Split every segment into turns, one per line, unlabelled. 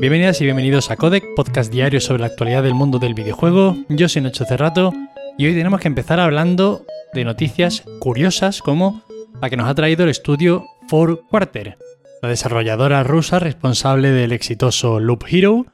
Bienvenidas y bienvenidos a Codec, podcast diario sobre la actualidad del mundo del videojuego. Yo soy Nacho Cerrato y hoy tenemos que empezar hablando de noticias curiosas como la que nos ha traído el estudio Four Quarter, la desarrolladora rusa responsable del exitoso Loop Hero,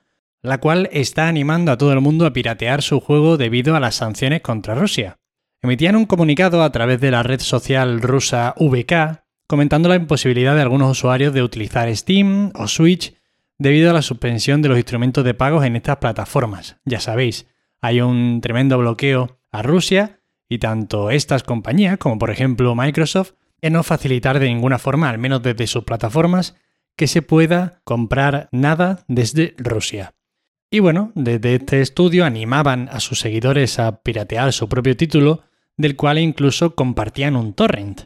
la cual está animando a todo el mundo a piratear su juego debido a las sanciones contra Rusia. Emitían un comunicado a través de la red social rusa VK comentando la imposibilidad de algunos usuarios de utilizar Steam o Switch debido a la suspensión de los instrumentos de pagos en estas plataformas. Ya sabéis, hay un tremendo bloqueo a Rusia y tanto estas compañías como por ejemplo Microsoft en no facilitar de ninguna forma, al menos desde sus plataformas, que se pueda comprar nada desde Rusia. Y bueno, desde este estudio animaban a sus seguidores a piratear su propio título, del cual incluso compartían un torrent.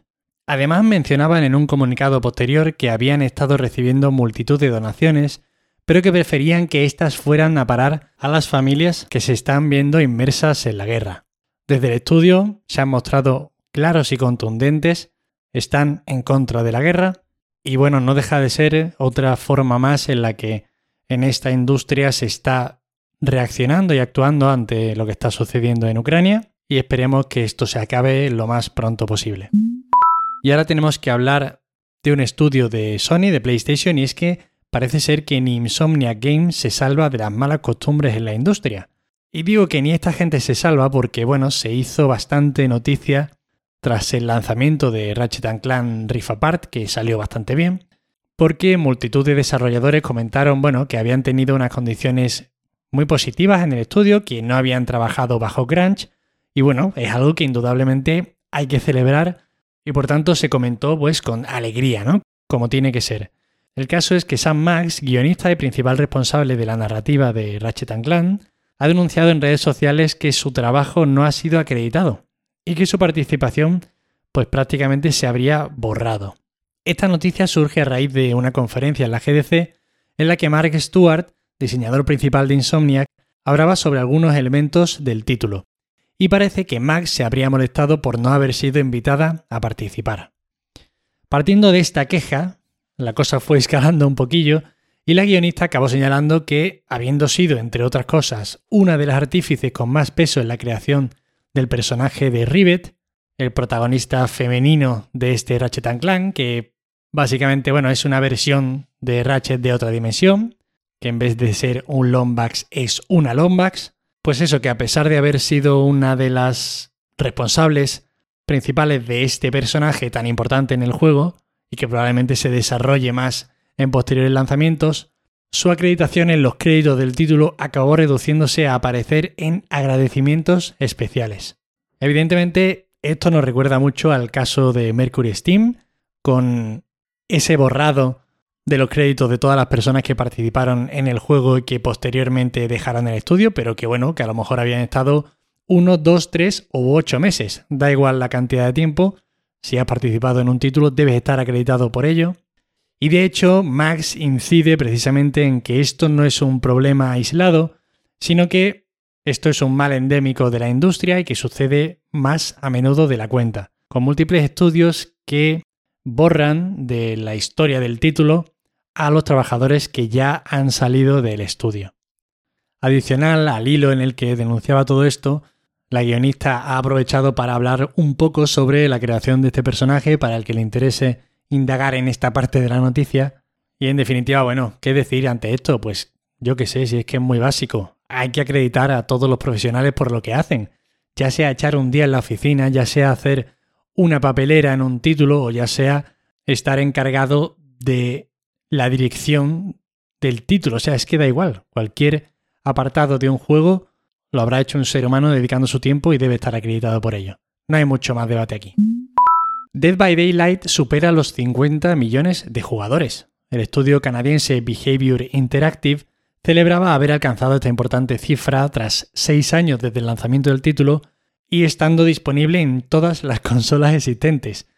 Además mencionaban en un comunicado posterior que habían estado recibiendo multitud de donaciones, pero que preferían que éstas fueran a parar a las familias que se están viendo inmersas en la guerra. Desde el estudio se han mostrado claros y contundentes, están en contra de la guerra, y bueno, no deja de ser otra forma más en la que en esta industria se está reaccionando y actuando ante lo que está sucediendo en Ucrania y esperemos que esto se acabe lo más pronto posible. Y ahora tenemos que hablar de un estudio de Sony, de PlayStation, y es que parece ser que ni Insomnia Games se salva de las malas costumbres en la industria. Y digo que ni esta gente se salva porque, bueno, se hizo bastante noticia tras el lanzamiento de Ratchet Clank Rift Apart, que salió bastante bien, porque multitud de desarrolladores comentaron, bueno, que habían tenido unas condiciones muy positivas en el estudio, que no habían trabajado bajo crunch, y bueno, es algo que indudablemente hay que celebrar y por tanto se comentó pues con alegría, ¿no? Como tiene que ser. El caso es que Sam Max, guionista y principal responsable de la narrativa de Ratchet Clank, ha denunciado en redes sociales que su trabajo no ha sido acreditado y que su participación pues prácticamente se habría borrado. Esta noticia surge a raíz de una conferencia en la GDC en la que Mark Stewart, diseñador principal de Insomniac, hablaba sobre algunos elementos del título, y parece que Max se habría molestado por no haber sido invitada a participar. Partiendo de esta queja, la cosa fue escalando un poquillo y la guionista acabó señalando que, habiendo sido, entre otras cosas, una de las artífices con más peso en la creación del personaje de Rivet, el protagonista femenino de este Ratchet Clank, que básicamente bueno, es una versión de Ratchet de otra dimensión, que en vez de ser un Lombax es una Lombax, pues eso, que a pesar de haber sido una de las responsables principales de este personaje tan importante en el juego, y que probablemente se desarrolle más en posteriores lanzamientos, su acreditación en los créditos del título acabó reduciéndose a aparecer en agradecimientos especiales. Evidentemente, esto nos recuerda mucho al caso de Mercury Steam, con ese borrado de los créditos de todas las personas que participaron en el juego y que posteriormente dejaron el estudio, pero que bueno, que a lo mejor habían estado uno, dos, tres o ocho meses. Da igual la cantidad de tiempo. Si has participado en un título, debes estar acreditado por ello. Y de hecho, Max incide precisamente en que esto no es un problema aislado, sino que esto es un mal endémico de la industria y que sucede más a menudo de la cuenta, con múltiples estudios que borran de la historia del título a los trabajadores que ya han salido del estudio. Adicional al hilo en el que denunciaba todo esto, la guionista ha aprovechado para hablar un poco sobre la creación de este personaje para el que le interese indagar en esta parte de la noticia. Y en definitiva, bueno, ¿qué decir ante esto? Pues yo qué sé, si es que es muy básico. Hay que acreditar a todos los profesionales por lo que hacen. Ya sea echar un día en la oficina, ya sea hacer una papelera en un título o ya sea estar encargado de la dirección del título. O sea, es que da igual. Cualquier apartado de un juego lo habrá hecho un ser humano dedicando su tiempo y debe estar acreditado por ello. No hay mucho más debate aquí. Dead by Daylight supera los 50 millones de jugadores. El estudio canadiense Behavior Interactive celebraba haber alcanzado esta importante cifra tras seis años desde el lanzamiento del título y estando disponible en todas las consolas existentes.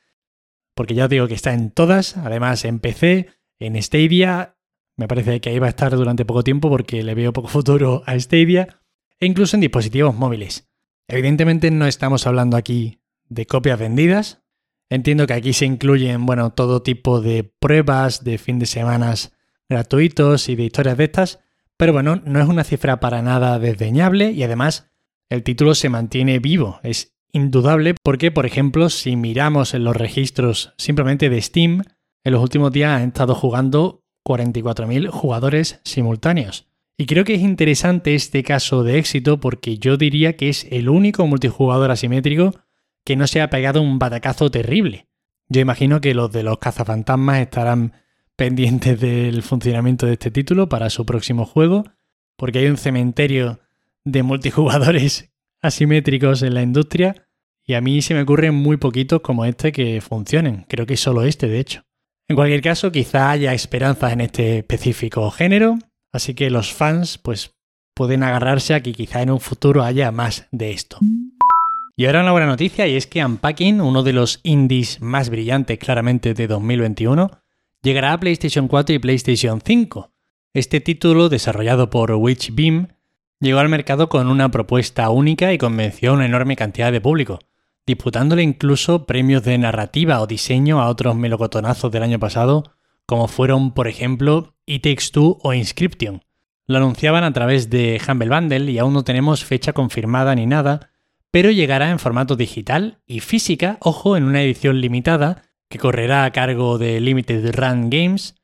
Porque ya os digo que está en todas, además en PC, en Stadia. Me parece que ahí va a estar durante poco tiempo porque le veo poco futuro a Stadia. E incluso en dispositivos móviles. Evidentemente no estamos hablando aquí de copias vendidas. Entiendo que aquí se incluyen, bueno, todo tipo de pruebas de fin de semanas gratuitos y de historias de estas, pero bueno, no es una cifra para nada desdeñable y además el título se mantiene vivo. Es indudable porque, por ejemplo, si miramos en los registros simplemente de Steam, en los últimos días han estado jugando 44.000 jugadores simultáneos. Y creo que es interesante este caso de éxito porque yo diría que es el único multijugador asimétrico que no se ha pegado un batacazo terrible. Yo imagino que los de los cazafantasmas estarán pendientes del funcionamiento de este título para su próximo juego, porque hay un cementerio de multijugadores asimétricos en la industria y a mí se me ocurren muy poquitos como este que funcionen. Creo que solo este, de hecho. En cualquier caso, quizá haya esperanzas en este específico género, así que los fans pues pueden agarrarse a que quizá en un futuro haya más de esto. Y ahora una buena noticia y es que Unpacking, uno de los indies más brillantes claramente de 2021, llegará a PlayStation 4 y PlayStation 5. Este título, desarrollado por Witchbeam, llegó al mercado con una propuesta única y convenció a una enorme cantidad de público, disputándole incluso premios de narrativa o diseño a otros melocotonazos del año pasado, como fueron, por ejemplo, It Takes Two o Inscription. Lo anunciaban a través de Humble Bundle y aún no tenemos fecha confirmada ni nada, pero llegará en formato digital y física, ojo, en una edición limitada, que correrá a cargo de Limited Run Games,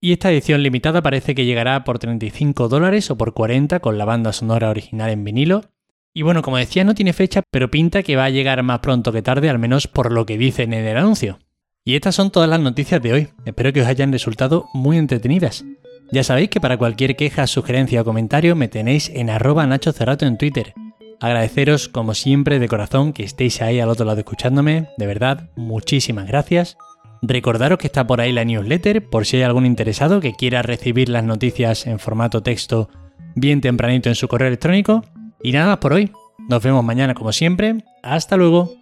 y esta edición limitada parece que llegará por 35 dólares o por 40 con la banda sonora original en vinilo. Y bueno, como decía, no tiene fecha, pero pinta que va a llegar más pronto que tarde, al menos por lo que dicen en el anuncio. Y estas son todas las noticias de hoy. Espero que os hayan resultado muy entretenidas. Ya sabéis que para cualquier queja, sugerencia o comentario me tenéis en arroba Nacho Cerrato en Twitter. Agradeceros como siempre de corazón que estéis ahí al otro lado escuchándome. De verdad, muchísimas gracias. Recordaros que está por ahí la newsletter por si hay algún interesado que quiera recibir las noticias en formato texto bien tempranito en su correo electrónico. Y nada más por hoy. Nos vemos mañana como siempre. Hasta luego.